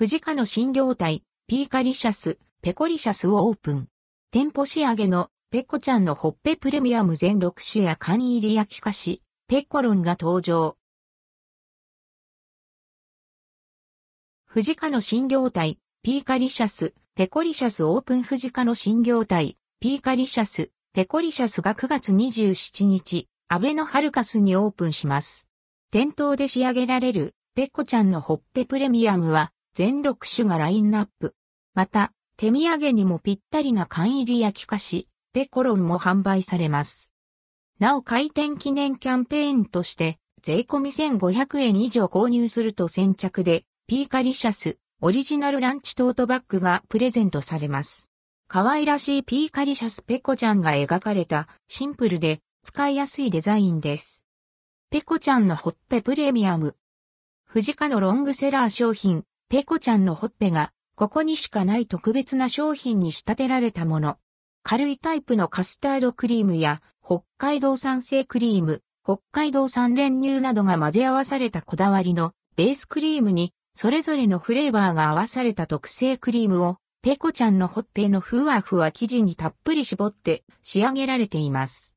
藤家の新業態、ピーカリシャス、ペコリシャスをオープン。店舗仕上げのペコちゃんのホッペプレミアム全6種や缶入り焼き菓子、ペコロンが登場。藤家の新業態、ピーカリシャス、ペコリシャスオープン藤家の新業態、ピーカリシャス、ペコリシャスが9月27日、アベノハルカスにオープンします。店頭で仕上げられる、ペコちゃんのホッペプレミアムは、全6種がラインナップ。また、手土産にもぴったりな缶入り焼き菓子、ペコロンも販売されます。なお開店記念キャンペーンとして、税込み1500円以上購入すると先着で、ピーカリシャス、オリジナルランチトートバッグがプレゼントされます。可愛らしいピーカリシャスペコちゃんが描かれたシンプルで使いやすいデザインです。ペコちゃんのほっぺプレミアム。藤家のロングセラー商品、ペコちゃんのほっぺが、ここにしかない特別な商品に仕立てられたもの。軽いタイプのカスタードクリームや、北海道産生クリーム、北海道産練乳などが混ぜ合わされたこだわりのベースクリームに、それぞれのフレーバーが合わされた特製クリームを、ペコちゃんのほっぺのふわふわ生地にたっぷり絞って仕上げられています。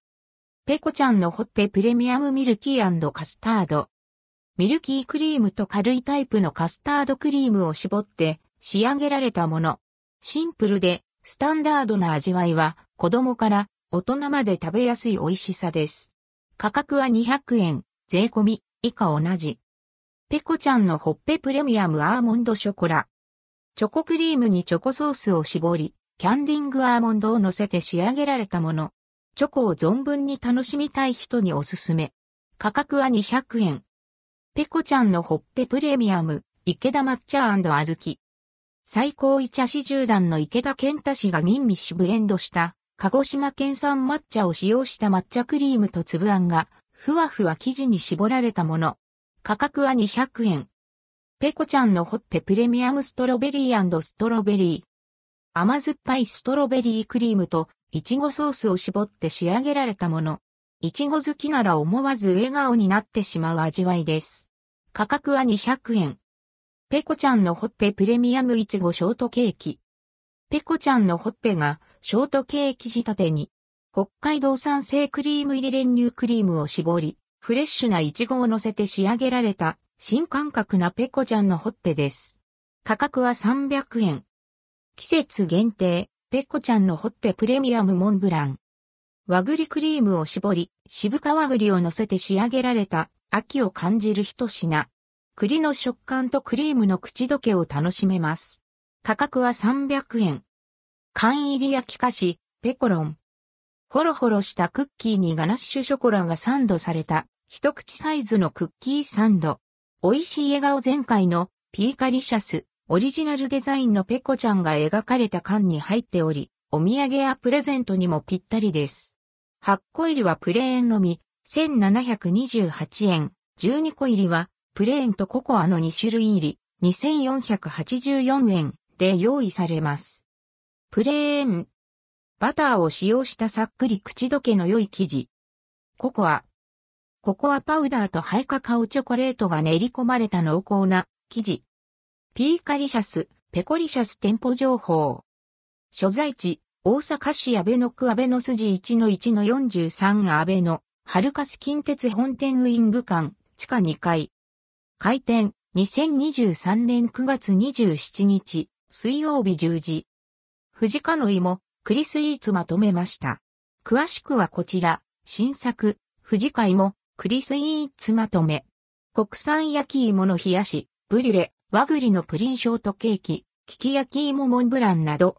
ペコちゃんのホッペプレミアムミルキーカスタード。ミルキークリームと軽いタイプのカスタードクリームを絞って仕上げられたもの。シンプルでスタンダードな味わいは子供から大人まで食べやすい美味しさです。価格は200円、税込み以下同じ。ペコちゃんのホッペプレミアムアーモンドショコラ。チョコクリームにチョコソースを絞り、キャンディングアーモンドを乗せて仕上げられたもの。チョコを存分に楽しみたい人におすすめ。価格は200円。ペコちゃんのホッペプレミアム、池田抹茶小豆。最高位茶師十段の池田健太氏が吟味しブレンドした、鹿児島県産抹茶を使用した抹茶クリームと粒あんが、ふわふわ生地に絞られたもの。価格は200円。ペコちゃんのホッペプレミアムストロベリーストロベリー。甘酸っぱいストロベリークリームといちごソースを絞って仕上げられたもの。いちご好きなら思わず笑顔になってしまう味わいです。価格は200円。ペコちゃんのほっぺプレミアムいちごショートケーキ。ペコちゃんのほっぺがショートケーキ仕立てに、北海道産生クリーム入り練乳クリームを絞り、フレッシュないちごを乗せて仕上げられた新感覚なペコちゃんのほっぺです。価格は300円。季節限定、ペコちゃんのホッペプレミアムモンブラン。和栗クリームを絞り、渋皮栗を乗せて仕上げられた秋を感じる一品。栗の食感とクリームの口どけを楽しめます。価格は300円。缶入り焼き菓子、ペコロン。ホロホロしたクッキーにガナッシュショコラがサンドされた一口サイズのクッキーサンド。美味しい笑顔全開のピーカリシャス。オリジナルデザインのペコちゃんが描かれた缶に入っており、お土産やプレゼントにもぴったりです。8個入りはプレーンのみ、1728円。12個入りは、プレーンとココアの2種類入り、2484円で用意されます。プレーン。バターを使用したさっくり口どけの良い生地。ココア。ココアパウダーとハイカカオチョコレートが練り込まれた濃厚な生地。ピーカリシャス、ペコリシャス店舗情報。所在地、大阪市阿倍野区阿倍野筋1-1-43阿倍野、ハルカス近鉄本店ウィング館、地下2階。開店、2023年9月27日、水曜日10時。藤家の芋、栗スイーツまとめました。詳しくはこちら、新作、藤家芋、栗スイーツまとめ。国産焼き芋の冷やし、ブリュレ、和栗のプリンショートケーキ、キキ焼き芋モンブランなど、